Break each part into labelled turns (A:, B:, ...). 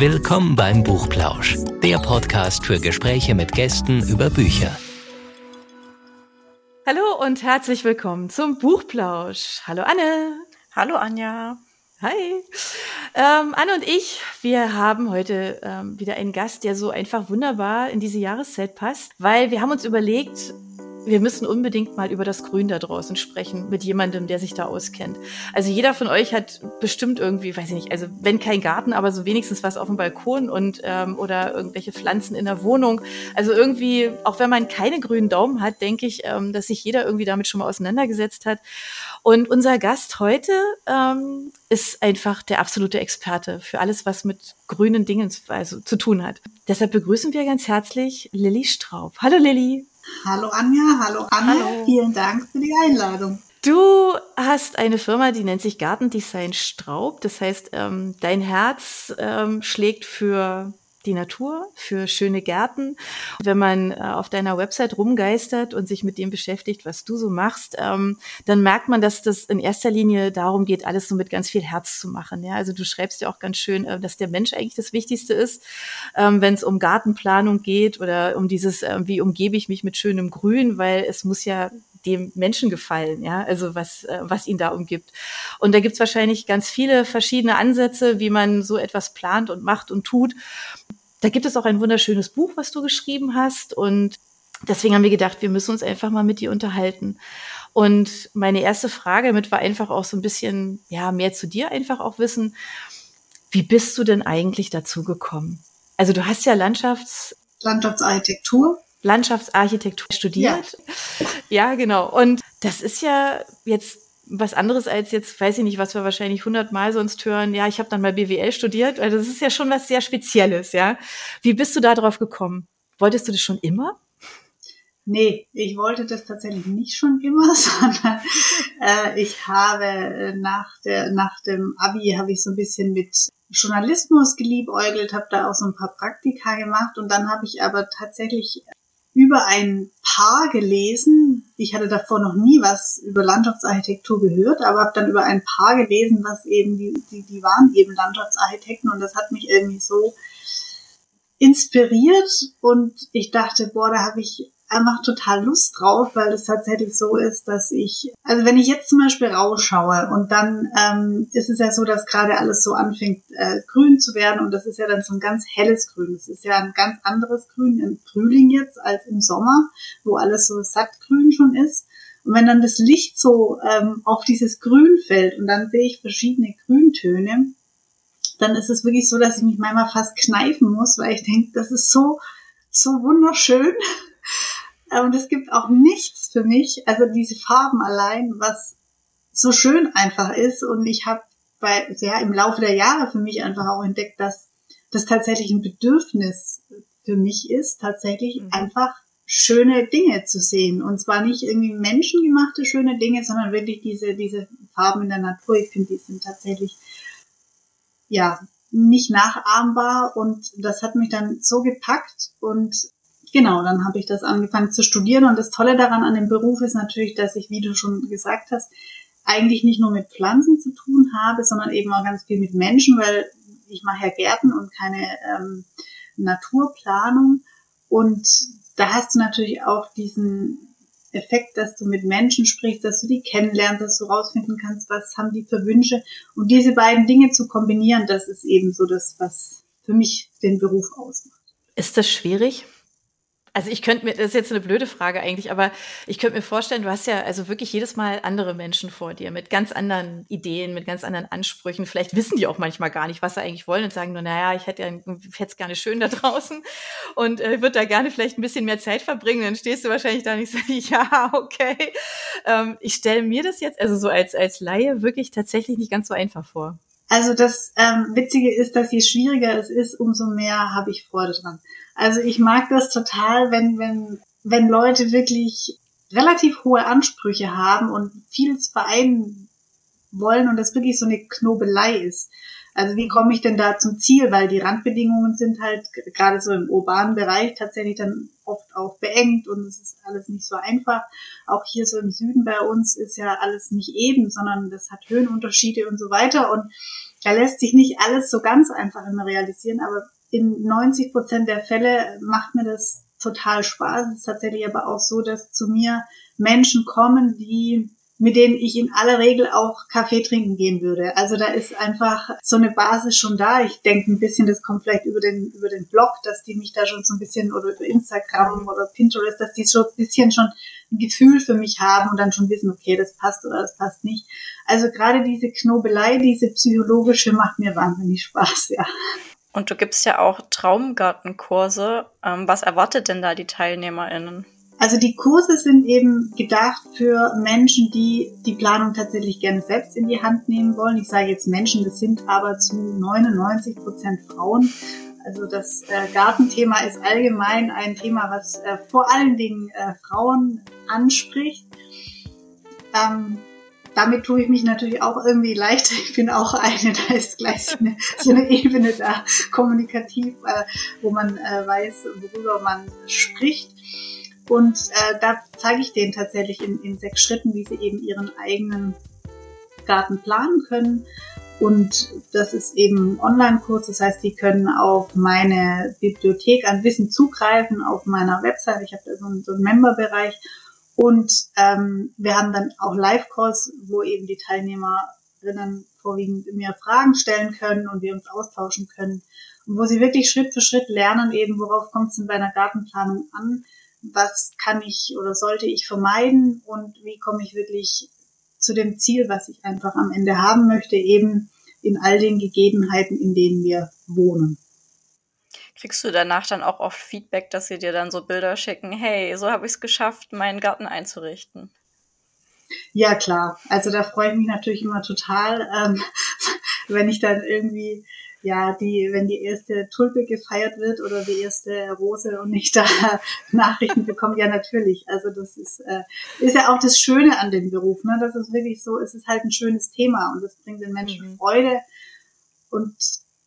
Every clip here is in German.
A: Willkommen beim Buchplausch, der Podcast für Gespräche mit Gästen über Bücher.
B: Hallo und herzlich willkommen zum Buchplausch. Hallo Anne.
C: Hallo Anja.
B: Hi. Ähm, Anne und ich, wir haben heute ähm, wieder einen Gast, der so einfach wunderbar in diese Jahreszeit passt, weil wir haben uns überlegt, wir müssen unbedingt mal über das Grün da draußen sprechen mit jemandem, der sich da auskennt. Also jeder von euch hat bestimmt irgendwie, weiß ich nicht, also wenn kein Garten, aber so wenigstens was auf dem Balkon und ähm, oder irgendwelche Pflanzen in der Wohnung. Also irgendwie, auch wenn man keine grünen Daumen hat, denke ich, ähm, dass sich jeder irgendwie damit schon mal auseinandergesetzt hat. Und unser Gast heute ähm, ist einfach der absolute Experte für alles, was mit grünen Dingen also, zu tun hat. Deshalb begrüßen wir ganz herzlich Lilly Straub. Hallo Lilly.
D: Hallo Anja, hallo Anne, hallo. vielen Dank für die Einladung.
B: Du hast eine Firma, die nennt sich Gartendesign Straub. Das heißt, ähm, dein Herz ähm, schlägt für die Natur, für schöne Gärten. Wenn man äh, auf deiner Website rumgeistert und sich mit dem beschäftigt, was du so machst, ähm, dann merkt man, dass das in erster Linie darum geht, alles so mit ganz viel Herz zu machen. Ja? Also du schreibst ja auch ganz schön, äh, dass der Mensch eigentlich das Wichtigste ist, ähm, wenn es um Gartenplanung geht oder um dieses, äh, wie umgebe ich mich mit schönem Grün, weil es muss ja dem Menschen gefallen, ja, also was, äh, was ihn da umgibt. Und da gibt's wahrscheinlich ganz viele verschiedene Ansätze, wie man so etwas plant und macht und tut. Da gibt es auch ein wunderschönes Buch, was du geschrieben hast. Und deswegen haben wir gedacht, wir müssen uns einfach mal mit dir unterhalten. Und meine erste Frage damit war einfach auch so ein bisschen, ja, mehr zu dir einfach auch wissen. Wie bist du denn eigentlich dazu gekommen? Also du hast ja Landschafts
D: Landschaftsarchitektur
B: Landschaftsarchitektur studiert. Ja. ja, genau. Und das ist ja jetzt was anderes als jetzt, weiß ich nicht, was wir wahrscheinlich hundertmal sonst hören. Ja, ich habe dann mal BWL studiert. Also das ist ja schon was sehr Spezielles, ja. Wie bist du da drauf gekommen? Wolltest du das schon immer?
D: Nee, ich wollte das tatsächlich nicht schon immer, sondern äh, ich habe äh, nach, der, nach dem Abi habe ich so ein bisschen mit Journalismus geliebäugelt, habe da auch so ein paar Praktika gemacht und dann habe ich aber tatsächlich über ein Paar gelesen. Ich hatte davor noch nie was über Landschaftsarchitektur gehört, aber habe dann über ein Paar gelesen, was eben, die, die, die waren eben Landschaftsarchitekten und das hat mich irgendwie so inspiriert und ich dachte, boah, da habe ich einfach total Lust drauf, weil es tatsächlich so ist, dass ich, also wenn ich jetzt zum Beispiel rausschaue und dann ähm, ist es ja so, dass gerade alles so anfängt äh, grün zu werden und das ist ja dann so ein ganz helles Grün. Das ist ja ein ganz anderes Grün im Frühling jetzt als im Sommer, wo alles so sattgrün schon ist. Und wenn dann das Licht so ähm, auf dieses Grün fällt und dann sehe ich verschiedene Grüntöne, dann ist es wirklich so, dass ich mich manchmal fast kneifen muss, weil ich denke, das ist so, so wunderschön. Und es gibt auch nichts für mich, also diese Farben allein, was so schön einfach ist. Und ich habe bei, ja, im Laufe der Jahre für mich einfach auch entdeckt, dass das tatsächlich ein Bedürfnis für mich ist, tatsächlich mhm. einfach schöne Dinge zu sehen. Und zwar nicht irgendwie menschengemachte schöne Dinge, sondern wirklich diese, diese Farben in der Natur. Ich finde, die sind tatsächlich, ja, nicht nachahmbar. Und das hat mich dann so gepackt und Genau, dann habe ich das angefangen zu studieren und das Tolle daran an dem Beruf ist natürlich, dass ich, wie du schon gesagt hast, eigentlich nicht nur mit Pflanzen zu tun habe, sondern eben auch ganz viel mit Menschen, weil ich mache ja Gärten und keine ähm, Naturplanung und da hast du natürlich auch diesen Effekt, dass du mit Menschen sprichst, dass du die kennenlernst, dass du rausfinden kannst, was haben die für Wünsche und diese beiden Dinge zu kombinieren, das ist eben so das, was für mich den Beruf ausmacht.
B: Ist das schwierig? Also ich könnte mir, das ist jetzt eine blöde Frage eigentlich, aber ich könnte mir vorstellen, du hast ja also wirklich jedes Mal andere Menschen vor dir mit ganz anderen Ideen, mit ganz anderen Ansprüchen. Vielleicht wissen die auch manchmal gar nicht, was sie eigentlich wollen und sagen nur, naja, ich hätte ja, es gerne schön da draußen und äh, würde da gerne vielleicht ein bisschen mehr Zeit verbringen. Dann stehst du wahrscheinlich da nicht so, ja, okay. Ähm, ich stelle mir das jetzt, also so als, als Laie wirklich tatsächlich nicht ganz so einfach vor.
D: Also das ähm, Witzige ist, dass je schwieriger es ist, umso mehr habe ich Freude dran. Also ich mag das total, wenn, wenn, wenn Leute wirklich relativ hohe Ansprüche haben und vieles vereinen wollen und das wirklich so eine Knobelei ist. Also wie komme ich denn da zum Ziel? Weil die Randbedingungen sind halt gerade so im urbanen Bereich tatsächlich dann oft auch beengt und es ist alles nicht so einfach. Auch hier so im Süden bei uns ist ja alles nicht eben, sondern das hat Höhenunterschiede und so weiter. Und da lässt sich nicht alles so ganz einfach immer realisieren, aber in 90 Prozent der Fälle macht mir das total Spaß. Es ist tatsächlich aber auch so, dass zu mir Menschen kommen, die mit denen ich in aller Regel auch Kaffee trinken gehen würde. Also da ist einfach so eine Basis schon da. Ich denke ein bisschen, das kommt vielleicht über den, über den Blog, dass die mich da schon so ein bisschen oder über Instagram oder Pinterest, dass die so ein bisschen schon ein Gefühl für mich haben und dann schon wissen, okay, das passt oder das passt nicht. Also gerade diese Knobelei, diese psychologische macht mir wahnsinnig Spaß, ja.
C: Und du gibst ja auch Traumgartenkurse. Ähm, was erwartet denn da die TeilnehmerInnen?
D: Also die Kurse sind eben gedacht für Menschen, die die Planung tatsächlich gerne selbst in die Hand nehmen wollen. Ich sage jetzt Menschen, das sind aber zu 99 Prozent Frauen. Also das äh, Gartenthema ist allgemein ein Thema, was äh, vor allen Dingen äh, Frauen anspricht. Ähm, damit tue ich mich natürlich auch irgendwie leichter. Ich bin auch eine, da ist gleich so eine, so eine Ebene da, kommunikativ, äh, wo man äh, weiß, worüber man spricht. Und äh, da zeige ich denen tatsächlich in, in sechs Schritten, wie sie eben ihren eigenen Garten planen können. Und das ist eben Online-Kurs, das heißt, die können auf meine Bibliothek an Wissen zugreifen, auf meiner Website. Ich habe da so einen, so einen Member-Bereich. Und ähm, wir haben dann auch Live-Calls, wo eben die Teilnehmerinnen vorwiegend mir Fragen stellen können und wir uns austauschen können. Und wo sie wirklich Schritt für Schritt lernen, eben worauf kommt es in meiner Gartenplanung an, was kann ich oder sollte ich vermeiden und wie komme ich wirklich zu dem Ziel, was ich einfach am Ende haben möchte, eben in all den Gegebenheiten, in denen wir wohnen.
C: Kriegst du danach dann auch oft Feedback, dass sie dir dann so Bilder schicken, hey, so habe ich es geschafft, meinen Garten einzurichten?
D: Ja, klar. Also da freue ich mich natürlich immer total, ähm, wenn ich dann irgendwie ja, die, wenn die erste Tulpe gefeiert wird oder die erste Rose und nicht da Nachrichten bekommt, ja natürlich. Also das ist, äh, ist ja auch das Schöne an dem Beruf, ne? Das ist wirklich so, es ist halt ein schönes Thema und das bringt den Menschen mhm. Freude. Und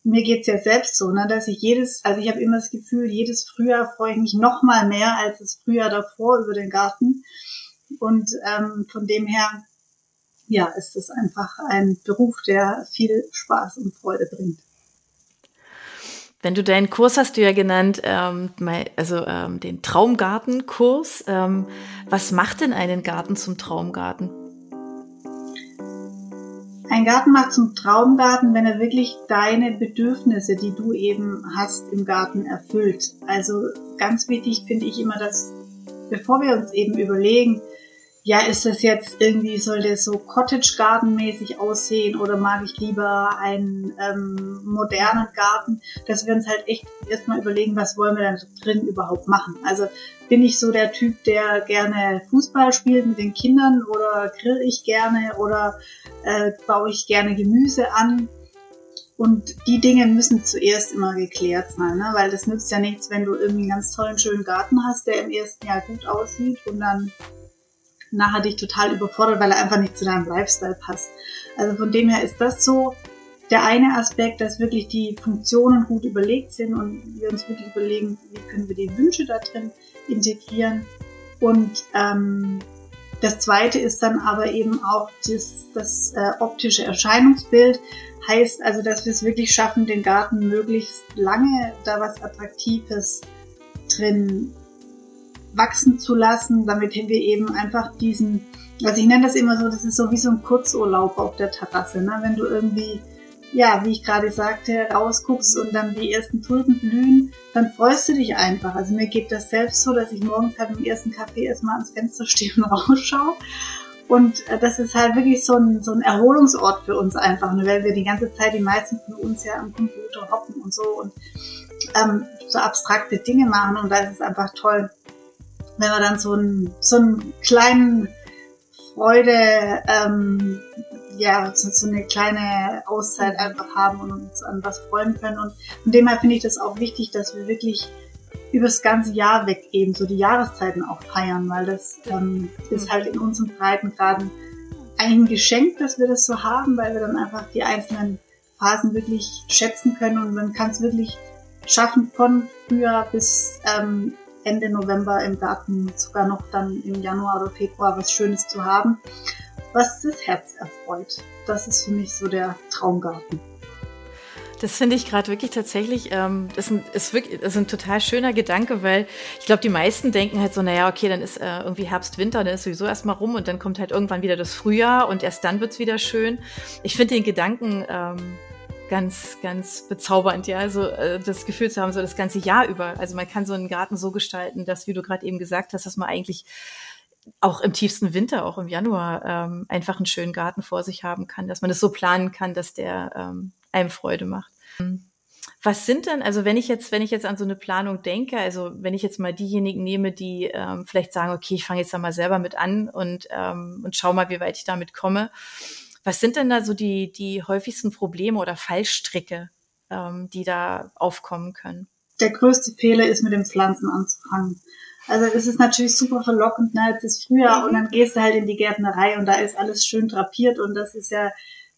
D: mir geht's ja selbst so, ne, dass ich jedes, also ich habe immer das Gefühl, jedes Frühjahr freue ich mich noch mal mehr als das Frühjahr davor über den Garten. Und ähm, von dem her, ja, ist es einfach ein Beruf, der viel Spaß und Freude bringt.
B: Wenn du deinen Kurs hast du ja genannt, ähm, also ähm, den Traumgartenkurs. Ähm, was macht denn einen Garten zum Traumgarten?
D: Ein Garten macht zum Traumgarten, wenn er wirklich deine Bedürfnisse, die du eben hast im Garten, erfüllt. Also ganz wichtig finde ich immer, dass bevor wir uns eben überlegen, ja, ist das jetzt irgendwie, soll der so Cottage Garden mäßig aussehen oder mag ich lieber einen ähm, modernen Garten, dass wir uns halt echt erstmal überlegen, was wollen wir dann drin überhaupt machen. Also bin ich so der Typ, der gerne Fußball spielt mit den Kindern oder grill ich gerne oder äh, baue ich gerne Gemüse an. Und die Dinge müssen zuerst immer geklärt sein, ne? weil das nützt ja nichts, wenn du irgendwie einen ganz tollen, schönen Garten hast, der im ersten Jahr gut aussieht und dann nachher dich total überfordert, weil er einfach nicht zu deinem Lifestyle passt. Also von dem her ist das so der eine Aspekt, dass wirklich die Funktionen gut überlegt sind und wir uns wirklich überlegen, wie können wir die Wünsche da drin integrieren. Und ähm, das zweite ist dann aber eben auch das, das äh, optische Erscheinungsbild. Heißt also, dass wir es wirklich schaffen, den Garten möglichst lange da was Attraktives drin wachsen zu lassen, damit wir eben einfach diesen, also ich nenne das immer so, das ist so wie so ein Kurzurlaub auf der Terrasse, ne? wenn du irgendwie, ja, wie ich gerade sagte, rausguckst und dann die ersten Tulpen blühen, dann freust du dich einfach. Also mir geht das selbst so, dass ich morgens halt im ersten Kaffee erstmal ans Fenster stehe und rausschaue. Und äh, das ist halt wirklich so ein, so ein Erholungsort für uns einfach, ne? weil wir die ganze Zeit, die meisten von uns ja am Computer hocken und so und ähm, so abstrakte Dinge machen und da ist es einfach toll, wenn wir dann so einen, so einen kleinen Freude, ähm, ja, so, so eine kleine Auszeit einfach haben und uns an was freuen können. Und von dem her finde ich das auch wichtig, dass wir wirklich über das ganze Jahr weg eben so die Jahreszeiten auch feiern, weil das ähm, ist halt in unseren Breitengraden eigentlich ein Geschenk, dass wir das so haben, weil wir dann einfach die einzelnen Phasen wirklich schätzen können. Und man kann es wirklich schaffen, von Frühjahr bis ähm, Ende November im Garten sogar noch dann im Januar oder Februar was Schönes zu haben. was das Herz erfreut. Das ist für mich so der Traumgarten.
B: Das finde ich gerade wirklich tatsächlich, ähm, das, ist, wirklich, das ist ein total schöner Gedanke, weil ich glaube, die meisten denken halt so, naja, okay, dann ist äh, irgendwie Herbst, Winter, dann ist sowieso erstmal rum und dann kommt halt irgendwann wieder das Frühjahr und erst dann wird's wieder schön. Ich finde den Gedanken ähm, ganz, ganz bezaubernd, ja. Also äh, das Gefühl zu haben, so das ganze Jahr über. Also man kann so einen Garten so gestalten, dass, wie du gerade eben gesagt hast, dass man eigentlich auch im tiefsten Winter, auch im Januar, ähm, einfach einen schönen Garten vor sich haben kann, dass man das so planen kann, dass der ähm, einem Freude macht. Was sind denn, also wenn ich jetzt, wenn ich jetzt an so eine Planung denke, also wenn ich jetzt mal diejenigen nehme, die ähm, vielleicht sagen, okay, ich fange jetzt da mal selber mit an und, ähm, und schau mal, wie weit ich damit komme. Was sind denn da so die, die häufigsten Probleme oder Fallstricke, ähm, die da aufkommen können?
D: Der größte Fehler ist, mit den Pflanzen anzufangen. Also es ist natürlich super verlockend, ne? Jetzt ist Frühjahr mhm. und dann gehst du halt in die Gärtnerei und da ist alles schön drapiert und das ist ja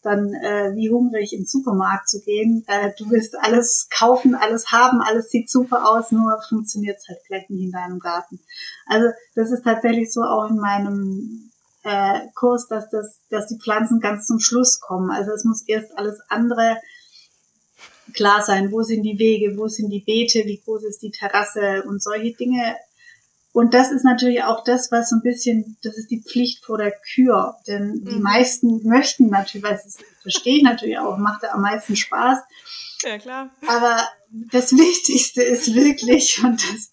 D: dann äh, wie hungrig im Supermarkt zu gehen. Äh, du willst alles kaufen, alles haben, alles sieht super aus, nur funktioniert es halt vielleicht nicht in deinem Garten. Also das ist tatsächlich so auch in meinem äh, Kurs, dass das, dass die Pflanzen ganz zum Schluss kommen. Also es muss erst alles andere klar sein. Wo sind die Wege? Wo sind die Beete? Wie groß ist die Terrasse? Und solche Dinge und das ist natürlich auch das, was so ein bisschen, das ist die Pflicht vor der Kür. Denn die mhm. meisten möchten natürlich, weil das verstehe ich natürlich auch, macht da am meisten Spaß.
B: Ja, klar.
D: Aber das Wichtigste ist wirklich, und das,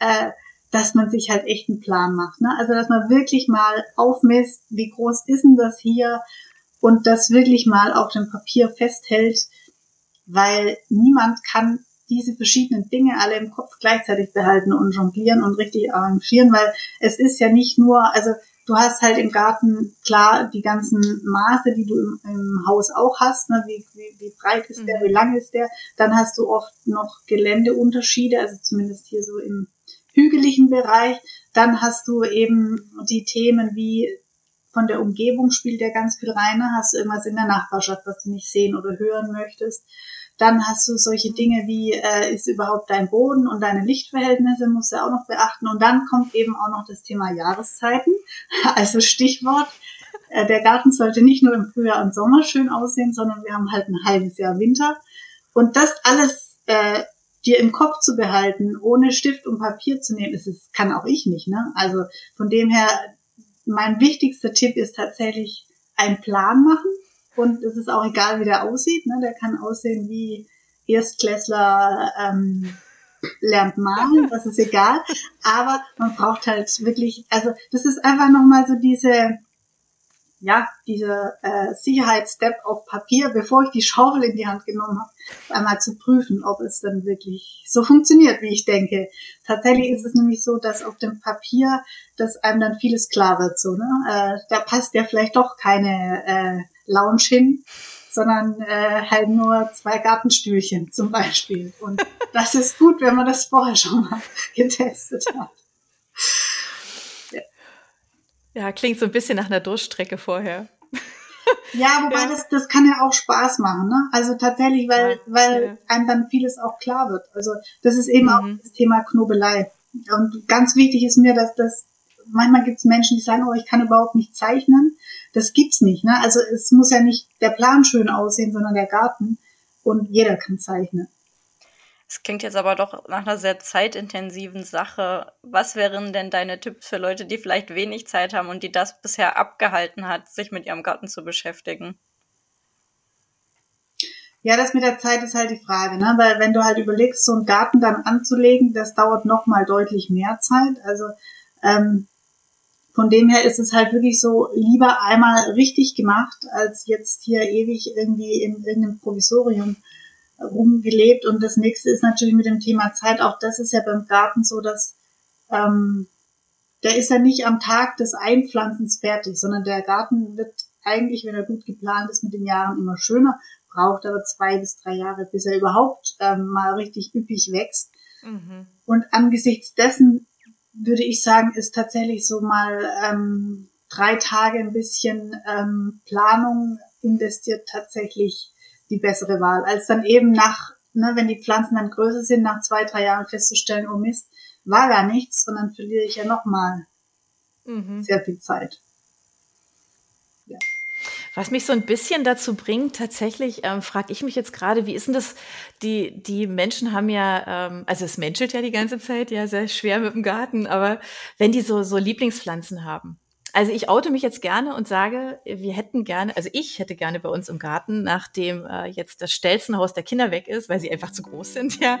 D: äh, dass man sich halt echt einen Plan macht. Ne? Also, dass man wirklich mal aufmisst, wie groß ist denn das hier? Und das wirklich mal auf dem Papier festhält, weil niemand kann diese verschiedenen Dinge alle im Kopf gleichzeitig behalten und jonglieren und richtig arrangieren, weil es ist ja nicht nur, also du hast halt im Garten klar die ganzen Maße, die du im, im Haus auch hast, ne? wie, wie, wie breit ist der, mhm. wie lang ist der. Dann hast du oft noch Geländeunterschiede, also zumindest hier so im hügeligen Bereich. Dann hast du eben die Themen wie von der Umgebung spielt der ganz viel rein. Ne? Hast du irgendwas in der Nachbarschaft, was du nicht sehen oder hören möchtest. Dann hast du solche Dinge wie, äh, ist überhaupt dein Boden und deine Lichtverhältnisse musst du auch noch beachten. Und dann kommt eben auch noch das Thema Jahreszeiten. Also Stichwort, äh, der Garten sollte nicht nur im Frühjahr und Sommer schön aussehen, sondern wir haben halt ein halbes Jahr Winter. Und das alles äh, dir im Kopf zu behalten, ohne Stift und Papier zu nehmen, ist es, kann auch ich nicht. Ne? Also von dem her, mein wichtigster Tipp ist tatsächlich einen Plan machen und es ist auch egal, wie der aussieht. Ne? Der kann aussehen wie Erstklässler ähm, lernt malen, das ist egal. Aber man braucht halt wirklich, also das ist einfach nochmal so diese, ja, diese äh, Sicherheitsstep auf Papier, bevor ich die Schaufel in die Hand genommen habe, einmal zu prüfen, ob es dann wirklich so funktioniert, wie ich denke. Tatsächlich ist es nämlich so, dass auf dem Papier, dass einem dann vieles klar wird, so, ne? Äh, da passt ja vielleicht doch keine äh, Lounge hin, sondern äh, halt nur zwei Gartenstühlchen zum Beispiel. Und das ist gut, wenn man das vorher schon mal getestet hat.
B: Ja, klingt so ein bisschen nach einer Durchstrecke vorher.
D: Ja, wobei ja. Das, das kann ja auch Spaß machen, ne? Also tatsächlich, weil, ja. weil ja. einem dann vieles auch klar wird. Also das ist eben mhm. auch das Thema Knobelei. Und ganz wichtig ist mir, dass das, manchmal gibt es Menschen, die sagen, oh, ich kann überhaupt nicht zeichnen das gibt's nicht. Ne? Also es muss ja nicht der Plan schön aussehen, sondern der Garten. Und jeder kann zeichnen.
C: Es klingt jetzt aber doch nach einer sehr zeitintensiven Sache. Was wären denn deine Tipps für Leute, die vielleicht wenig Zeit haben und die das bisher abgehalten hat, sich mit ihrem Garten zu beschäftigen?
D: Ja, das mit der Zeit ist halt die Frage, ne? Weil wenn du halt überlegst, so einen Garten dann anzulegen, das dauert noch mal deutlich mehr Zeit. Also ähm, von dem her ist es halt wirklich so, lieber einmal richtig gemacht, als jetzt hier ewig irgendwie in irgendeinem Provisorium rumgelebt. Und das nächste ist natürlich mit dem Thema Zeit. Auch das ist ja beim Garten so, dass ähm, der ist ja nicht am Tag des Einpflanzens fertig, sondern der Garten wird eigentlich, wenn er gut geplant ist, mit den Jahren immer schöner, braucht aber zwei bis drei Jahre, bis er überhaupt ähm, mal richtig üppig wächst. Mhm. Und angesichts dessen würde ich sagen, ist tatsächlich so mal ähm, drei Tage ein bisschen ähm, Planung investiert tatsächlich die bessere Wahl, als dann eben nach, ne, wenn die Pflanzen dann größer sind, nach zwei, drei Jahren festzustellen, oh Mist, war gar nichts, sondern verliere ich ja nochmal mhm. sehr viel Zeit.
B: Was mich so ein bisschen dazu bringt, tatsächlich ähm, frage ich mich jetzt gerade, wie ist denn das? Die, die Menschen haben ja, ähm, also es menschelt ja die ganze Zeit, ja, sehr schwer mit dem Garten, aber wenn die so, so Lieblingspflanzen haben, also ich oute mich jetzt gerne und sage, wir hätten gerne, also ich hätte gerne bei uns im Garten, nachdem äh, jetzt das Stelzenhaus der Kinder weg ist, weil sie einfach zu groß sind, ja,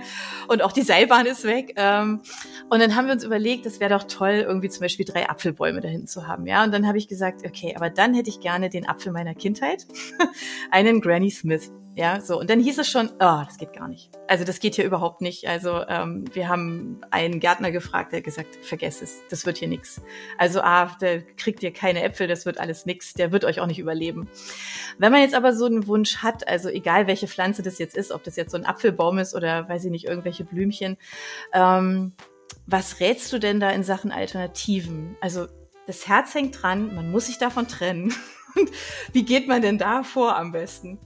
B: und auch die Seilbahn ist weg. Ähm, und dann haben wir uns überlegt, das wäre doch toll, irgendwie zum Beispiel drei Apfelbäume da hinten zu haben, ja. Und dann habe ich gesagt, okay, aber dann hätte ich gerne den Apfel meiner Kindheit, einen Granny Smith. Ja, so. Und dann hieß es schon, oh, das geht gar nicht. Also das geht hier überhaupt nicht. Also ähm, wir haben einen Gärtner gefragt, der gesagt, vergesst es, das wird hier nix. Also ah, der kriegt ihr keine Äpfel, das wird alles nix, der wird euch auch nicht überleben. Wenn man jetzt aber so einen Wunsch hat, also egal welche Pflanze das jetzt ist, ob das jetzt so ein Apfelbaum ist oder weiß ich nicht, irgendwelche Blümchen, ähm, was rätst du denn da in Sachen Alternativen? Also das Herz hängt dran, man muss sich davon trennen. Wie geht man denn da vor am besten?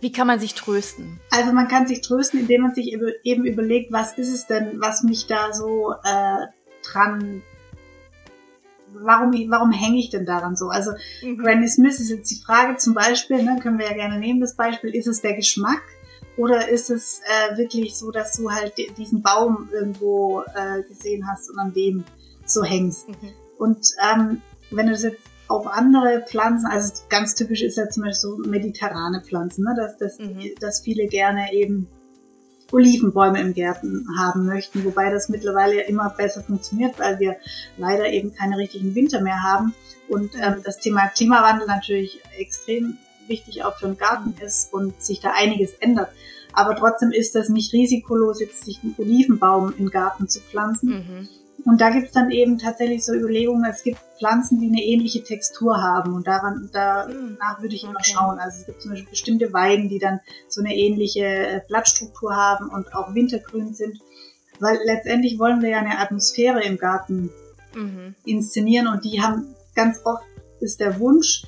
B: Wie kann man sich trösten?
D: Also man kann sich trösten, indem man sich eben überlegt, was ist es denn, was mich da so äh, dran warum, warum hänge ich denn daran so? Also mhm. Granny Smith ist jetzt die Frage zum Beispiel, ne, können wir ja gerne nehmen, das Beispiel, ist es der Geschmack oder ist es äh, wirklich so, dass du halt diesen Baum irgendwo äh, gesehen hast und an dem so hängst? Mhm. Und ähm, wenn du das jetzt auf andere Pflanzen, also ganz typisch ist ja zum Beispiel so mediterrane Pflanzen, ne? dass, dass, mhm. dass viele gerne eben Olivenbäume im Gärten haben möchten, wobei das mittlerweile immer besser funktioniert, weil wir leider eben keine richtigen Winter mehr haben und ähm, das Thema Klimawandel natürlich extrem wichtig auch für den Garten ist und sich da einiges ändert. Aber trotzdem ist das nicht risikolos, jetzt sich einen Olivenbaum im Garten zu pflanzen. Mhm und da gibt's dann eben tatsächlich so Überlegungen, es gibt Pflanzen, die eine ähnliche Textur haben und daran, danach würde ich immer okay. schauen. Also es gibt zum Beispiel bestimmte Weiden, die dann so eine ähnliche äh, Blattstruktur haben und auch wintergrün sind. Weil letztendlich wollen wir ja eine Atmosphäre im Garten mhm. inszenieren und die haben ganz oft ist der Wunsch,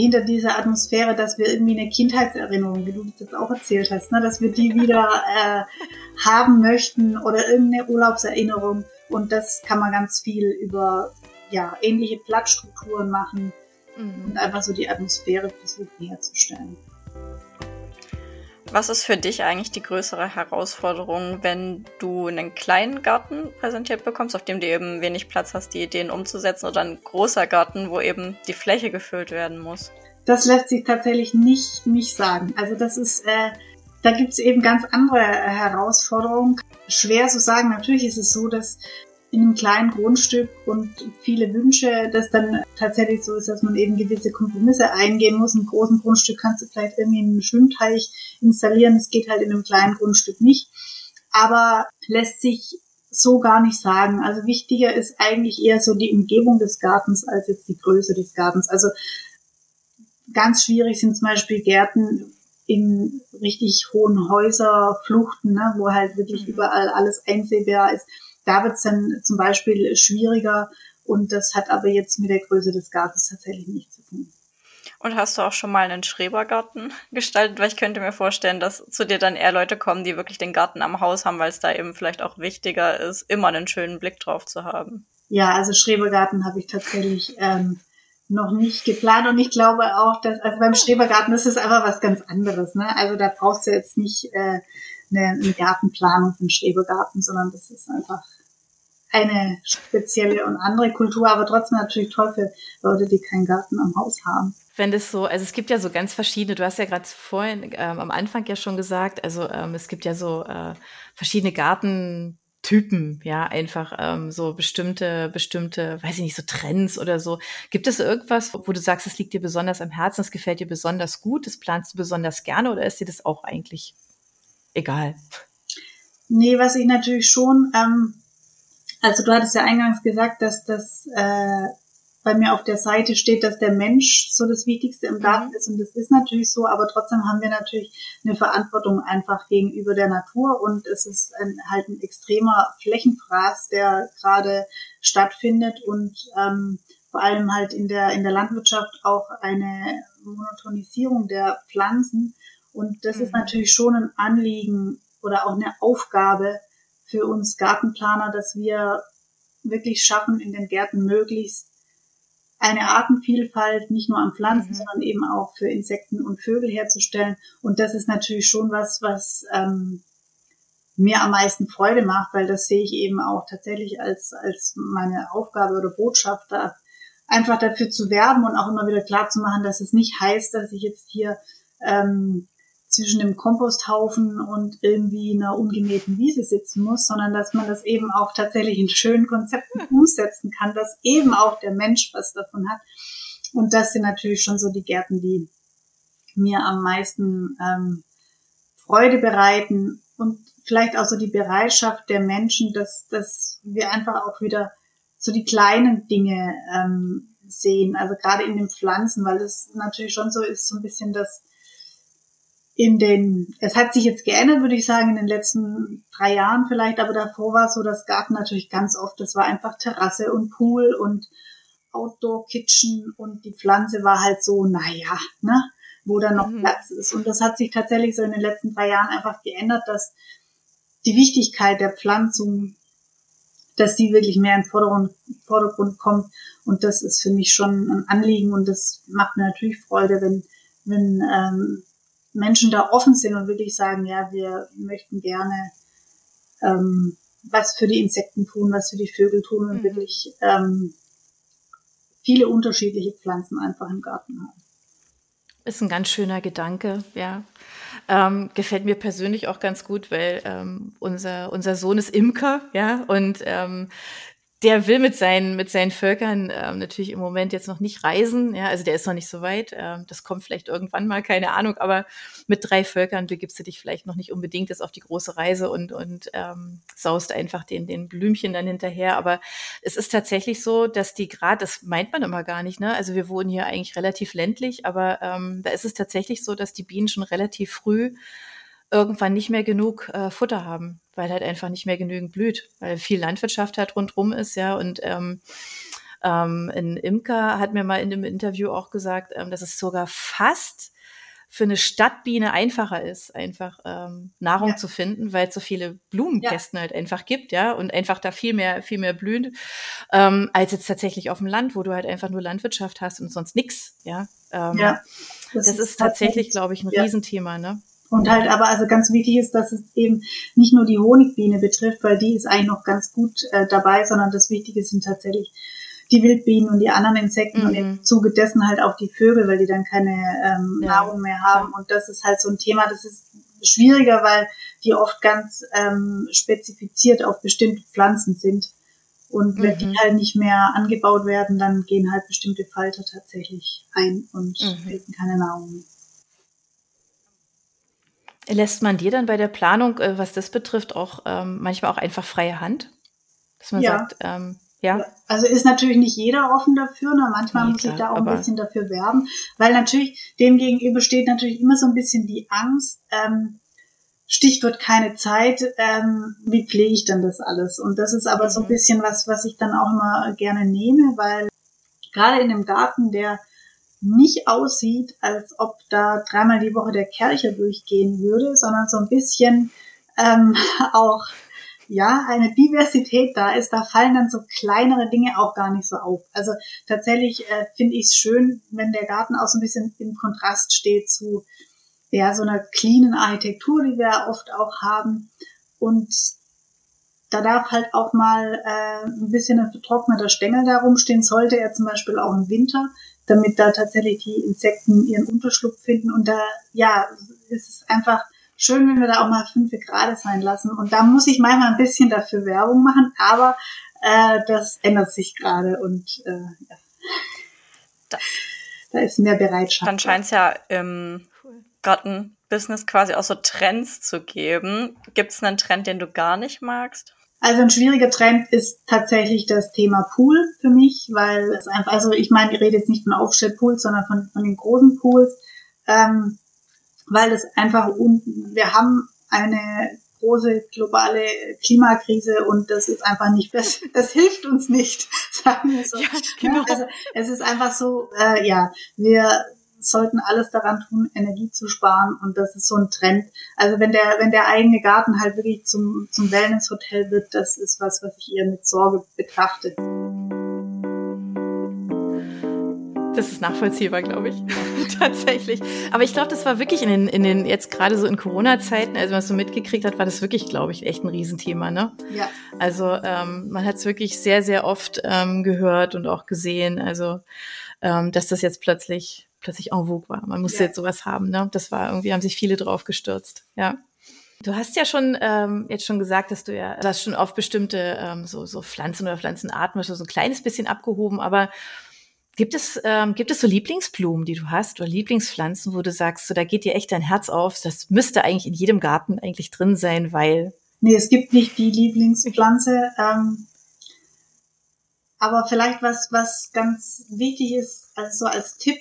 D: hinter dieser Atmosphäre, dass wir irgendwie eine Kindheitserinnerung, wie du das jetzt auch erzählt hast, ne, dass wir die wieder äh, haben möchten oder irgendeine Urlaubserinnerung. Und das kann man ganz viel über ja, ähnliche Blattstrukturen machen mhm. und einfach so die Atmosphäre versuchen herzustellen.
C: Was ist für dich eigentlich die größere Herausforderung, wenn du einen kleinen Garten präsentiert bekommst, auf dem du eben wenig Platz hast, die Ideen umzusetzen, oder ein großer Garten, wo eben die Fläche gefüllt werden muss?
D: Das lässt sich tatsächlich nicht, nicht sagen. Also das ist, äh, da gibt es eben ganz andere Herausforderungen. Schwer zu sagen. Natürlich ist es so, dass in einem kleinen Grundstück und viele Wünsche, dass dann tatsächlich so ist, dass man eben gewisse Kompromisse eingehen muss. Im großen Grundstück kannst du vielleicht irgendwie einen Schwimmteich installieren. Das geht halt in einem kleinen Grundstück nicht. Aber lässt sich so gar nicht sagen. Also wichtiger ist eigentlich eher so die Umgebung des Gartens als jetzt die Größe des Gartens. Also ganz schwierig sind zum Beispiel Gärten in richtig hohen Häuserfluchten, ne, wo halt wirklich mhm. überall alles einsehbar ist. Da wird es dann zum Beispiel schwieriger und das hat aber jetzt mit der Größe des Gartens tatsächlich nichts zu tun.
C: Und hast du auch schon mal einen Schrebergarten gestaltet? Weil ich könnte mir vorstellen, dass zu dir dann eher Leute kommen, die wirklich den Garten am Haus haben, weil es da eben vielleicht auch wichtiger ist, immer einen schönen Blick drauf zu haben.
D: Ja, also Schrebergarten habe ich tatsächlich ähm, noch nicht geplant und ich glaube auch, dass also beim Schrebergarten ist es einfach was ganz anderes. Ne? Also da brauchst du jetzt nicht äh, eine, eine Gartenplanung für einen Schrebergarten, sondern das ist einfach eine spezielle und andere Kultur, aber trotzdem natürlich toll für Leute, die keinen Garten am Haus haben.
B: Wenn das so, also es gibt ja so ganz verschiedene, du hast ja gerade vorhin ähm, am Anfang ja schon gesagt, also ähm, es gibt ja so äh, verschiedene Gartentypen, ja, einfach ähm, so bestimmte, bestimmte, weiß ich nicht, so Trends oder so. Gibt es irgendwas, wo du sagst, es liegt dir besonders am Herzen, es gefällt dir besonders gut, das planst du besonders gerne oder ist dir das auch eigentlich egal?
D: Nee, was ich natürlich schon, ähm, also du hattest ja eingangs gesagt, dass das äh, bei mir auf der Seite steht, dass der Mensch so das Wichtigste im Garten mhm. ist und das ist natürlich so, aber trotzdem haben wir natürlich eine Verantwortung einfach gegenüber der Natur und es ist ein, halt ein extremer Flächenfraß, der gerade stattfindet und ähm, vor allem halt in der in der Landwirtschaft auch eine Monotonisierung der Pflanzen und das mhm. ist natürlich schon ein Anliegen oder auch eine Aufgabe für uns Gartenplaner, dass wir wirklich schaffen, in den Gärten möglichst eine Artenvielfalt nicht nur an Pflanzen, mhm. sondern eben auch für Insekten und Vögel herzustellen. Und das ist natürlich schon was, was ähm, mir am meisten Freude macht, weil das sehe ich eben auch tatsächlich als, als meine Aufgabe oder Botschaft da, einfach dafür zu werben und auch immer wieder klar zu machen, dass es nicht heißt, dass ich jetzt hier ähm, zwischen dem Komposthaufen und irgendwie einer ungemähten Wiese sitzen muss, sondern dass man das eben auch tatsächlich in schönen Konzepten umsetzen kann, dass eben auch der Mensch was davon hat. Und das sind natürlich schon so die Gärten, die mir am meisten ähm, Freude bereiten und vielleicht auch so die Bereitschaft der Menschen, dass, dass wir einfach auch wieder so die kleinen Dinge ähm, sehen, also gerade in den Pflanzen, weil es natürlich schon so ist, so ein bisschen das in den, es hat sich jetzt geändert, würde ich sagen, in den letzten drei Jahren vielleicht, aber davor war es so, das Garten natürlich ganz oft, das war einfach Terrasse und Pool und Outdoor Kitchen und die Pflanze war halt so, naja, ne, wo da noch mhm. Platz ist. Und das hat sich tatsächlich so in den letzten drei Jahren einfach geändert, dass die Wichtigkeit der Pflanzung, dass die wirklich mehr in den Vordergrund, Vordergrund kommt. Und das ist für mich schon ein Anliegen und das macht mir natürlich Freude, wenn, wenn ähm, Menschen da offen sind und wirklich sagen, ja, wir möchten gerne ähm, was für die Insekten tun, was für die Vögel tun und mhm. wirklich ähm, viele unterschiedliche Pflanzen einfach im Garten haben.
B: Ist ein ganz schöner Gedanke, ja. Ähm, gefällt mir persönlich auch ganz gut, weil ähm, unser, unser Sohn ist Imker, ja, und ähm, der will mit seinen, mit seinen Völkern ähm, natürlich im Moment jetzt noch nicht reisen. Ja, also der ist noch nicht so weit. Ähm, das kommt vielleicht irgendwann mal, keine Ahnung. Aber mit drei Völkern begibst du dich vielleicht noch nicht unbedingt jetzt auf die große Reise und, und ähm, saust einfach den, den Blümchen dann hinterher. Aber es ist tatsächlich so, dass die gerade, das meint man immer gar nicht, ne? Also wir wohnen hier eigentlich relativ ländlich, aber ähm, da ist es tatsächlich so, dass die Bienen schon relativ früh irgendwann nicht mehr genug äh, Futter haben, weil halt einfach nicht mehr genügend blüht, weil viel Landwirtschaft halt rundrum ist, ja. Und ähm, ähm, ein Imker hat mir mal in einem Interview auch gesagt, ähm, dass es sogar fast für eine Stadtbiene einfacher ist, einfach ähm, Nahrung ja. zu finden, weil es so viele Blumenkästen ja. halt einfach gibt, ja, und einfach da viel mehr, viel mehr blüht, ähm, als jetzt tatsächlich auf dem Land, wo du halt einfach nur Landwirtschaft hast und sonst nix, ja. Ähm, ja. Das, das ist, tatsächlich, glaube ich, ein. Riesenthema, ne?
D: Und halt aber also ganz wichtig ist, dass es eben nicht nur die Honigbiene betrifft, weil die ist eigentlich noch ganz gut äh, dabei, sondern das Wichtige sind tatsächlich die Wildbienen und die anderen Insekten mhm. und im Zuge dessen halt auch die Vögel, weil die dann keine ähm, ja, Nahrung mehr haben. Klar. Und das ist halt so ein Thema, das ist schwieriger, weil die oft ganz ähm, spezifiziert auf bestimmte Pflanzen sind. Und wenn die mhm. halt nicht mehr angebaut werden, dann gehen halt bestimmte Falter tatsächlich ein und mhm. finden keine Nahrung mehr.
B: Lässt man dir dann bei der Planung, äh, was das betrifft, auch ähm, manchmal auch einfach freie Hand? Dass man ja. sagt, ähm, ja.
D: Also ist natürlich nicht jeder offen dafür, ne? manchmal nee, muss klar, ich da auch ein bisschen dafür werben, weil natürlich dem gegenüber steht natürlich immer so ein bisschen die Angst, ähm, Stichwort keine Zeit, ähm, wie pflege ich denn das alles? Und das ist aber mhm. so ein mhm. bisschen was, was ich dann auch immer gerne nehme, weil gerade in einem Garten, der nicht aussieht, als ob da dreimal die Woche der Kercher durchgehen würde, sondern so ein bisschen ähm, auch ja eine Diversität da ist, da fallen dann so kleinere Dinge auch gar nicht so auf. Also tatsächlich äh, finde ich es schön, wenn der Garten auch so ein bisschen im Kontrast steht zu ja so einer cleanen Architektur, die wir oft auch haben. Und da darf halt auch mal äh, ein bisschen ein vertrockneter Stängel da rumstehen, sollte er zum Beispiel auch im Winter damit da tatsächlich die Insekten ihren Unterschlupf finden. Und da, ja, ist es einfach schön, wenn wir da auch mal fünf Grad sein lassen. Und da muss ich manchmal ein bisschen dafür Werbung machen, aber äh, das ändert sich gerade und äh, ja. da, da ist mehr Bereitschaft.
C: Dann scheint es ja im Gartenbusiness quasi auch so Trends zu geben. Gibt es einen Trend, den du gar nicht magst?
D: Also ein schwieriger Trend ist tatsächlich das Thema Pool für mich, weil es einfach, also ich meine, ich rede jetzt nicht von Aufstellpools, sondern von, von den großen Pools, ähm, weil es einfach, wir haben eine große globale Klimakrise und das ist einfach nicht, das, das hilft uns nicht, sagen wir so. Ja, genau. Also es ist einfach so, äh, ja, wir sollten alles daran tun, Energie zu sparen und das ist so ein Trend. Also wenn der, wenn der eigene Garten halt wirklich zum, zum Wellness-Hotel wird, das ist was, was ich eher mit Sorge betrachte.
B: Das ist nachvollziehbar, glaube ich. Tatsächlich. Aber ich glaube, das war wirklich in den, in den jetzt gerade so in Corona-Zeiten, als man es so mitgekriegt hat, war das wirklich, glaube ich, echt ein Riesenthema, ne?
D: Ja.
B: Also ähm, man hat es wirklich sehr, sehr oft ähm, gehört und auch gesehen. Also ähm, dass das jetzt plötzlich plötzlich en vogue war. Man musste ja. jetzt sowas haben, ne? Das war irgendwie, haben sich viele drauf gestürzt, ja. Du hast ja schon ähm, jetzt schon gesagt, dass du ja das schon auf bestimmte ähm, so, so Pflanzen oder Pflanzenarten so ein kleines bisschen abgehoben, aber Gibt es, ähm, gibt es so Lieblingsblumen, die du hast oder Lieblingspflanzen, wo du sagst, so, da geht dir echt dein Herz auf, das müsste eigentlich in jedem Garten eigentlich drin sein, weil.
D: Nee, es gibt nicht die Lieblingspflanze. Ähm, aber vielleicht was, was ganz wichtig ist, also so als Tipp,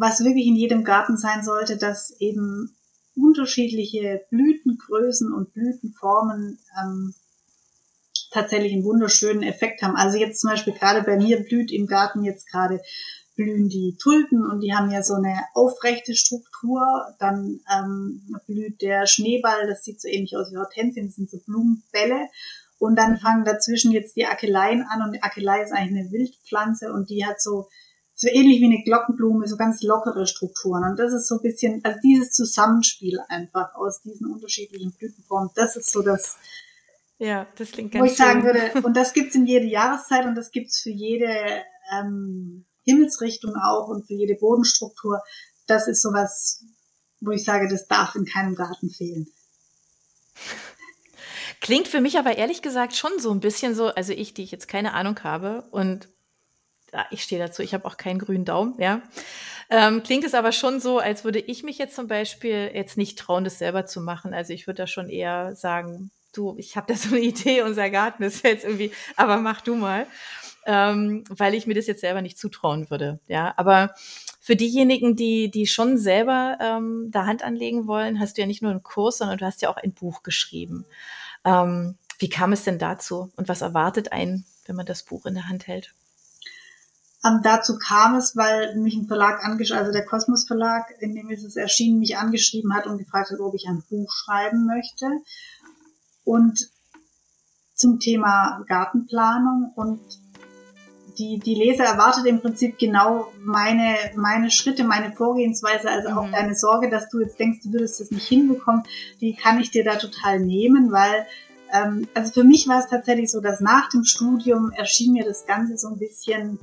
D: was wirklich in jedem Garten sein sollte, dass eben unterschiedliche Blütengrößen und Blütenformen ähm, tatsächlich einen wunderschönen Effekt haben. Also jetzt zum Beispiel gerade bei mir blüht im Garten jetzt gerade blühen die Tulpen und die haben ja so eine aufrechte Struktur. Dann ähm, blüht der Schneeball, das sieht so ähnlich aus wie Hortensien, das sind so Blumenbälle. Und dann fangen dazwischen jetzt die Akeleien an und die Akelei ist eigentlich eine Wildpflanze und die hat so so ähnlich wie eine Glockenblume, so ganz lockere Strukturen. Und das ist so ein bisschen, also dieses Zusammenspiel einfach aus diesen unterschiedlichen Blütenformen, das ist so das,
B: ja, das klingt ganz
D: Wo ich sagen würde, und das gibt's in jede Jahreszeit und das gibt's für jede ähm, Himmelsrichtung auch und für jede Bodenstruktur. Das ist sowas, wo ich sage, das darf in keinem Garten fehlen.
B: Klingt für mich aber ehrlich gesagt schon so ein bisschen so, also ich, die ich jetzt keine Ahnung habe und ich stehe dazu, ich habe auch keinen grünen Daumen, ja. Ähm, klingt es aber schon so, als würde ich mich jetzt zum Beispiel jetzt nicht trauen, das selber zu machen. Also ich würde da schon eher sagen, du, ich habe da so eine Idee, unser Garten ist jetzt irgendwie, aber mach du mal. Ähm, weil ich mir das jetzt selber nicht zutrauen würde. Ja, aber für diejenigen, die, die schon selber ähm, da Hand anlegen wollen, hast du ja nicht nur einen Kurs, sondern du hast ja auch ein Buch geschrieben. Ähm, wie kam es denn dazu und was erwartet einen, wenn man das Buch in der Hand hält?
D: Ähm, dazu kam es, weil mich ein Verlag angeschrieben, also der Kosmos Verlag, in dem es erschienen, mich angeschrieben hat und gefragt hat, ob ich ein Buch schreiben möchte. Und zum Thema Gartenplanung und die, die Leser erwartet im Prinzip genau meine, meine Schritte, meine Vorgehensweise, also mhm. auch deine Sorge, dass du jetzt denkst, du würdest das nicht hinbekommen, die kann ich dir da total nehmen, weil, ähm, also für mich war es tatsächlich so, dass nach dem Studium erschien mir das Ganze so ein bisschen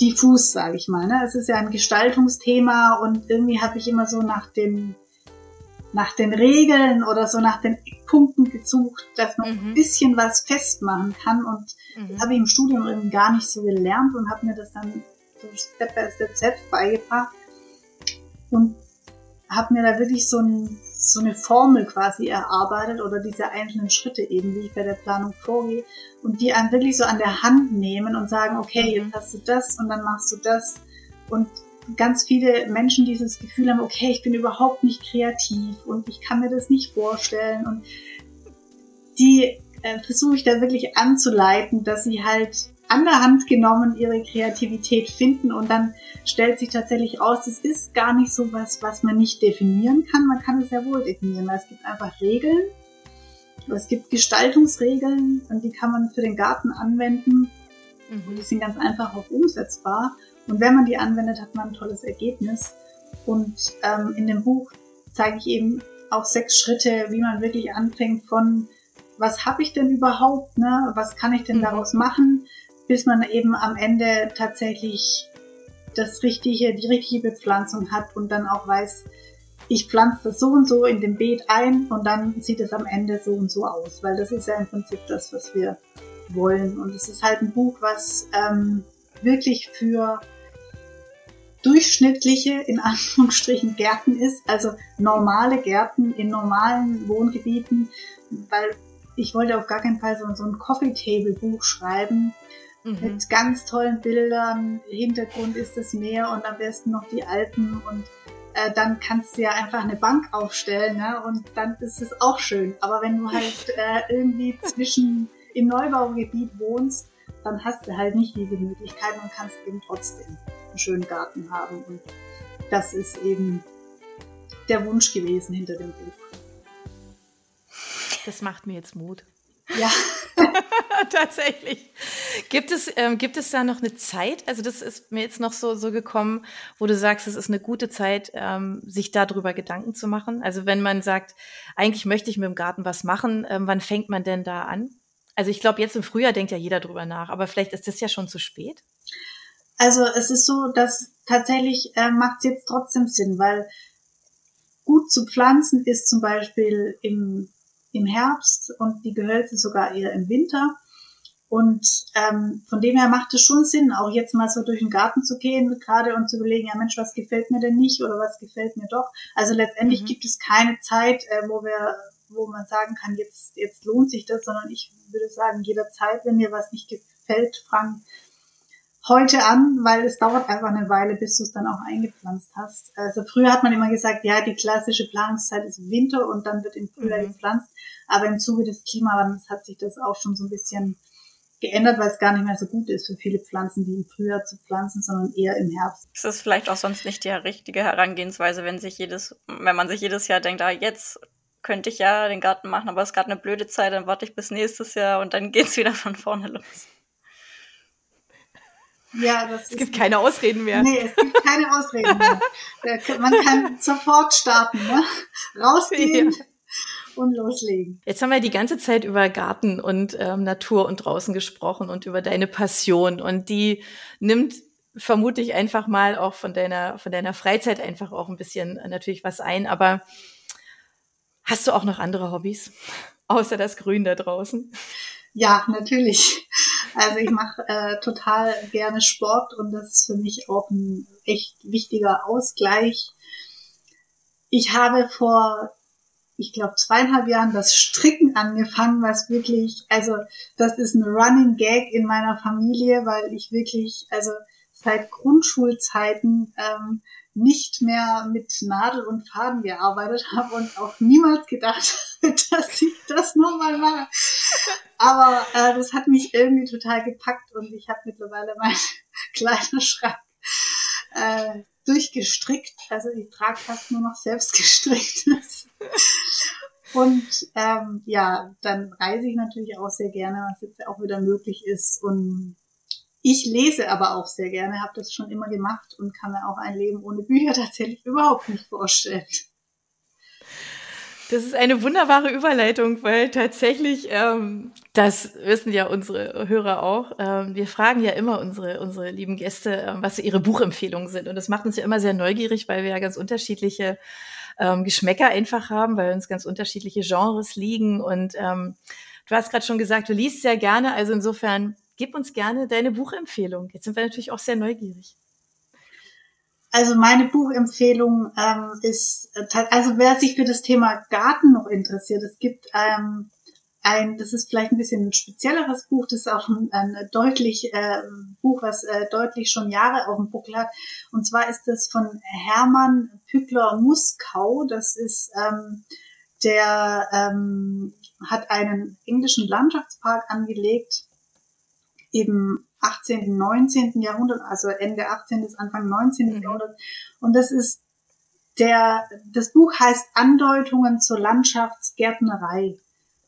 D: diffus, sage ich mal. Ne? Es ist ja ein Gestaltungsthema und irgendwie habe ich immer so nach dem nach den Regeln oder so nach den Eckpunkten gesucht, dass man mhm. ein bisschen was festmachen kann. Und mhm. das habe ich im Studium irgendwie gar nicht so gelernt und habe mir das dann so Step by Step selbst beigebracht. Und habe mir da wirklich so, ein, so eine Formel quasi erarbeitet oder diese einzelnen Schritte eben, wie ich bei der Planung vorgehe und die einem wirklich so an der Hand nehmen und sagen, okay, mhm. jetzt hast du das und dann machst du das und ganz viele Menschen dieses Gefühl haben, okay, ich bin überhaupt nicht kreativ und ich kann mir das nicht vorstellen und die äh, versuche ich da wirklich anzuleiten, dass sie halt an der Hand genommen ihre Kreativität finden und dann stellt sich tatsächlich aus, es ist gar nicht so was, was man nicht definieren kann. Man kann es ja wohl definieren. Es gibt einfach Regeln. Es gibt Gestaltungsregeln und die kann man für den Garten anwenden. Mhm. Die sind ganz einfach auch umsetzbar. Und wenn man die anwendet, hat man ein tolles Ergebnis. Und ähm, in dem Buch zeige ich eben auch sechs Schritte, wie man wirklich anfängt von, was habe ich denn überhaupt, ne? was kann ich denn mhm. daraus machen, bis man eben am Ende tatsächlich das richtige, die richtige Bepflanzung hat und dann auch weiß, ich pflanze das so und so in dem Beet ein und dann sieht es am Ende so und so aus, weil das ist ja im Prinzip das, was wir wollen. Und es ist halt ein Buch, was ähm, wirklich für durchschnittliche, in Anführungsstrichen, Gärten ist, also normale Gärten in normalen Wohngebieten, weil ich wollte auf gar keinen Fall so, so ein Coffee-Table-Buch schreiben, mhm. mit ganz tollen Bildern. Hintergrund ist das Meer und am besten noch die Alpen und äh, dann kannst du ja einfach eine Bank aufstellen ne? und dann ist es auch schön. Aber wenn du halt äh, irgendwie zwischen im Neubaugebiet wohnst, dann hast du halt nicht diese Möglichkeit und kannst eben trotzdem einen schönen Garten haben. Und das ist eben der Wunsch gewesen hinter dem Buch.
B: Das macht mir jetzt Mut.
D: Ja.
B: Tatsächlich. Gibt es, ähm, gibt es da noch eine Zeit? Also das ist mir jetzt noch so, so gekommen, wo du sagst, es ist eine gute Zeit, ähm, sich darüber Gedanken zu machen. Also wenn man sagt, eigentlich möchte ich mit dem Garten was machen, ähm, wann fängt man denn da an? Also ich glaube, jetzt im Frühjahr denkt ja jeder drüber nach, aber vielleicht ist das ja schon zu spät.
D: Also es ist so, dass tatsächlich äh, macht es jetzt trotzdem Sinn, weil gut zu pflanzen ist zum Beispiel im, im Herbst und die Gehölze sogar eher im Winter. Und ähm, von dem her macht es schon Sinn, auch jetzt mal so durch den Garten zu gehen, gerade und zu überlegen, ja Mensch, was gefällt mir denn nicht oder was gefällt mir doch. Also letztendlich mhm. gibt es keine Zeit, äh, wo wir, wo man sagen kann, jetzt, jetzt lohnt sich das, sondern ich würde sagen, jederzeit, wenn dir was nicht gefällt, fang heute an, weil es dauert einfach eine Weile, bis du es dann auch eingepflanzt hast. Also früher hat man immer gesagt, ja, die klassische Planungszeit ist Winter und dann wird im Frühjahr mhm. gepflanzt. Aber im Zuge des Klimawandels hat sich das auch schon so ein bisschen geändert, weil es gar nicht mehr so gut ist für viele Pflanzen, die im Frühjahr zu pflanzen, sondern eher im Herbst.
C: Ist das vielleicht auch sonst nicht die richtige Herangehensweise, wenn sich jedes, wenn man sich jedes Jahr denkt, ah, jetzt könnte ich ja den Garten machen, aber es ist gerade eine blöde Zeit, dann warte ich bis nächstes Jahr und dann geht's wieder von vorne los.
B: Ja, das es gibt keine Ausreden mehr.
D: Nee, es gibt keine Ausreden mehr. Man kann sofort starten, ne? Rausgehen. Ja und loslegen.
B: Jetzt haben wir die ganze Zeit über Garten und ähm, Natur und draußen gesprochen und über deine Passion und die nimmt vermutlich einfach mal auch von deiner von deiner Freizeit einfach auch ein bisschen äh, natürlich was ein, aber hast du auch noch andere Hobbys außer das Grün da draußen?
D: Ja, natürlich. Also ich mache äh, total gerne Sport und das ist für mich auch ein echt wichtiger Ausgleich. Ich habe vor ich glaube, zweieinhalb Jahren das Stricken angefangen, was wirklich, also das ist ein Running Gag in meiner Familie, weil ich wirklich, also seit Grundschulzeiten ähm, nicht mehr mit Nadel und Faden gearbeitet habe und auch niemals gedacht, dass ich das nochmal mache. Aber äh, das hat mich irgendwie total gepackt und ich habe mittlerweile meinen Kleiderschrank äh, durchgestrickt. Also ich trage fast nur noch selbst gestricktes. Und ähm, ja, dann reise ich natürlich auch sehr gerne, was jetzt auch wieder möglich ist. Und ich lese aber auch sehr gerne, habe das schon immer gemacht und kann mir auch ein Leben ohne Bücher tatsächlich überhaupt nicht vorstellen.
B: Das ist eine wunderbare Überleitung, weil tatsächlich, ähm, das wissen ja unsere Hörer auch, ähm, wir fragen ja immer unsere, unsere lieben Gäste, ähm, was so ihre Buchempfehlungen sind. Und das macht uns ja immer sehr neugierig, weil wir ja ganz unterschiedliche ähm, Geschmäcker einfach haben, weil uns ganz unterschiedliche Genres liegen. Und ähm, du hast gerade schon gesagt, du liest sehr gerne, also insofern gib uns gerne deine Buchempfehlung. Jetzt sind wir natürlich auch sehr neugierig.
D: Also meine Buchempfehlung ähm, ist, äh, also wer sich für das Thema Garten noch interessiert, es gibt ähm, ein, das ist vielleicht ein bisschen ein spezielleres Buch, das ist auch ein, ein deutlich äh, Buch, was äh, deutlich schon Jahre auf dem Buckel hat. Und zwar ist das von Hermann Pückler Muskau. Das ist ähm, der ähm, hat einen englischen Landschaftspark angelegt, eben 18., 19. Jahrhundert, also Ende 18. bis Anfang 19. Mhm. Jahrhundert. Und das ist der, das Buch heißt Andeutungen zur Landschaftsgärtnerei.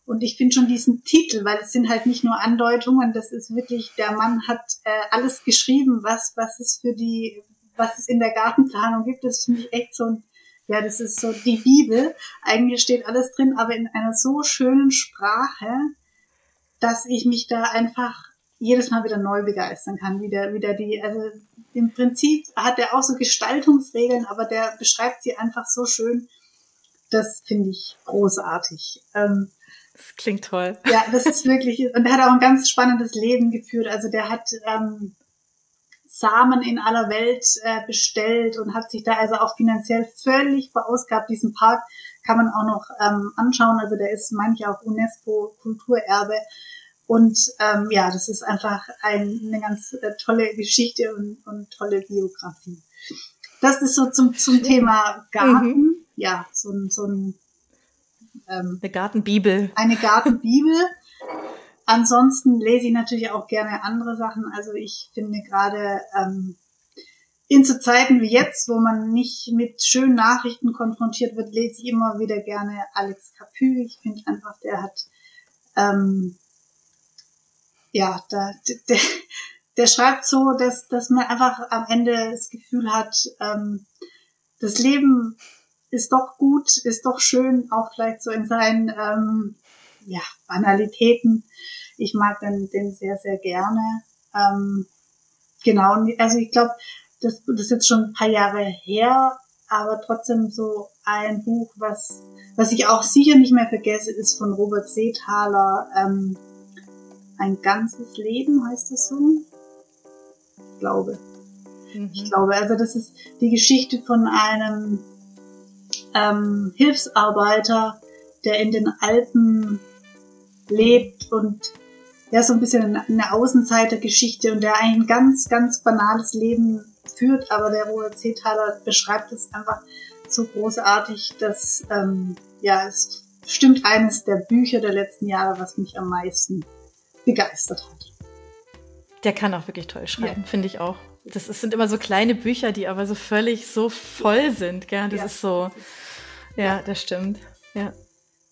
D: Und ich finde schon diesen Titel, weil es sind halt nicht nur Andeutungen, das ist wirklich, der Mann hat äh, alles geschrieben, was, was es für die, was es in der Gartenplanung gibt. Das finde ich echt so ein, ja, das ist so die Bibel. Eigentlich steht alles drin, aber in einer so schönen Sprache, dass ich mich da einfach jedes Mal wieder neu begeistern kann. Wieder, wieder die, also im Prinzip hat er auch so Gestaltungsregeln, aber der beschreibt sie einfach so schön. Das finde ich großartig. Ähm,
B: das klingt toll.
D: Ja, das ist wirklich, und er hat auch ein ganz spannendes Leben geführt. Also der hat ähm, Samen in aller Welt äh, bestellt und hat sich da also auch finanziell völlig verausgabt. Diesen Park kann man auch noch ähm, anschauen. Also der ist manche auch UNESCO-Kulturerbe. Und ähm, ja, das ist einfach ein, eine ganz äh, tolle Geschichte und, und tolle Biografie. Das ist so zum, zum Thema Garten. Mhm. Ja, so, ein so ein
B: ähm, eine Gartenbibel.
D: Eine Gartenbibel. Ansonsten lese ich natürlich auch gerne andere Sachen. Also ich finde gerade ähm, in so Zeiten wie jetzt, wo man nicht mit schönen Nachrichten konfrontiert wird, lese ich immer wieder gerne Alex Capu. Ich finde einfach, der hat ähm, ja, da, der, der schreibt so, dass, dass man einfach am Ende das Gefühl hat, ähm, das Leben ist doch gut, ist doch schön, auch vielleicht so in seinen ähm, ja, Banalitäten. Ich mag den, den sehr, sehr gerne. Ähm, genau, also ich glaube, das, das ist jetzt schon ein paar Jahre her, aber trotzdem so ein Buch, was, was ich auch sicher nicht mehr vergesse, ist von Robert Seethaler, ähm, Ein ganzes Leben heißt das so? Ich glaube. Mhm. Ich glaube, also das ist die Geschichte von einem ähm, Hilfsarbeiter, der in den Alpen lebt und ja, so ein bisschen eine Außenseitergeschichte und der eigentlich ein ganz, ganz banales Leben führt, aber der Robert Zetaler beschreibt es einfach so großartig, dass, ähm, ja, es stimmt eines der Bücher der letzten Jahre, was mich am meisten begeistert hat.
B: Der kann auch wirklich toll schreiben, ja. finde ich auch. Das ist, sind immer so kleine Bücher, die aber so völlig so voll sind, gell? Das ja. ist so, ja, das stimmt, ja.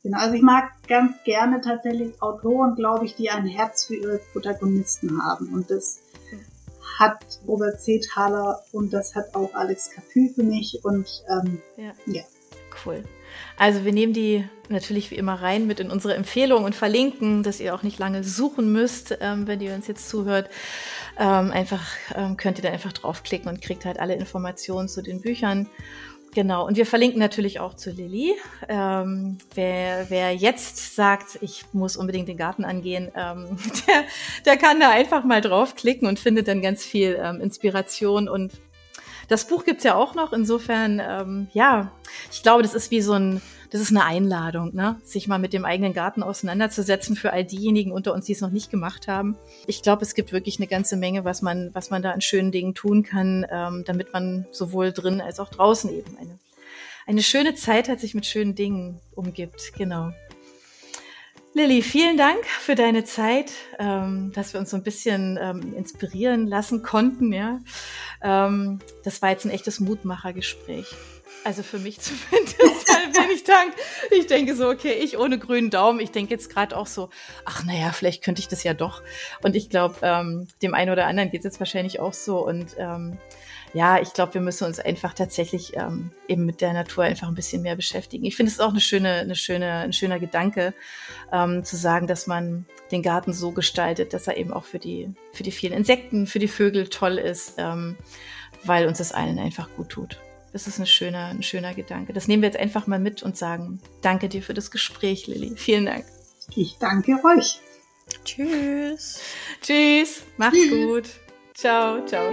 D: Genau, also ich mag ganz gerne tatsächlich Autoren, glaube ich, die ein Herz für ihre Protagonisten haben. Und das hat Robert Zetaler und das hat auch Alex Capu für mich. Und ähm, ja. ja.
B: Cool. Also wir nehmen die natürlich wie immer rein mit in unsere Empfehlung und verlinken, dass ihr auch nicht lange suchen müsst, ähm, wenn ihr uns jetzt zuhört. Ähm, einfach ähm, könnt ihr da einfach draufklicken und kriegt halt alle Informationen zu den Büchern. Genau, und wir verlinken natürlich auch zu Lilly. Ähm, wer, wer jetzt sagt, ich muss unbedingt den Garten angehen, ähm, der, der kann da einfach mal draufklicken und findet dann ganz viel ähm, Inspiration. Und das Buch gibt's ja auch noch. Insofern, ähm, ja, ich glaube, das ist wie so ein das ist eine Einladung, ne? sich mal mit dem eigenen Garten auseinanderzusetzen für all diejenigen unter uns, die es noch nicht gemacht haben. Ich glaube, es gibt wirklich eine ganze Menge, was man, was man da an schönen Dingen tun kann, ähm, damit man sowohl drin als auch draußen eben eine, eine schöne Zeit hat, sich mit schönen Dingen umgibt. Genau. Lilly, vielen Dank für deine Zeit, ähm, dass wir uns so ein bisschen ähm, inspirieren lassen konnten. Ja, ähm, das war jetzt ein echtes Mutmachergespräch. Also für mich zumindest, wenn ich dank, ich denke so, okay, ich ohne grünen Daumen, ich denke jetzt gerade auch so, ach naja, vielleicht könnte ich das ja doch. Und ich glaube, ähm, dem einen oder anderen geht es jetzt wahrscheinlich auch so. Und ähm, ja, ich glaube, wir müssen uns einfach tatsächlich ähm, eben mit der Natur einfach ein bisschen mehr beschäftigen. Ich finde es auch eine schöne, eine schöne, ein schöner Gedanke, ähm, zu sagen, dass man den Garten so gestaltet, dass er eben auch für die, für die vielen Insekten, für die Vögel toll ist, ähm, weil uns das allen einfach gut tut. Das ist ein schöner, ein schöner Gedanke. Das nehmen wir jetzt einfach mal mit und sagen, danke dir für das Gespräch, Lilly. Vielen Dank.
D: Ich danke euch.
B: Tschüss. Tschüss. Macht's gut. Ciao, ciao.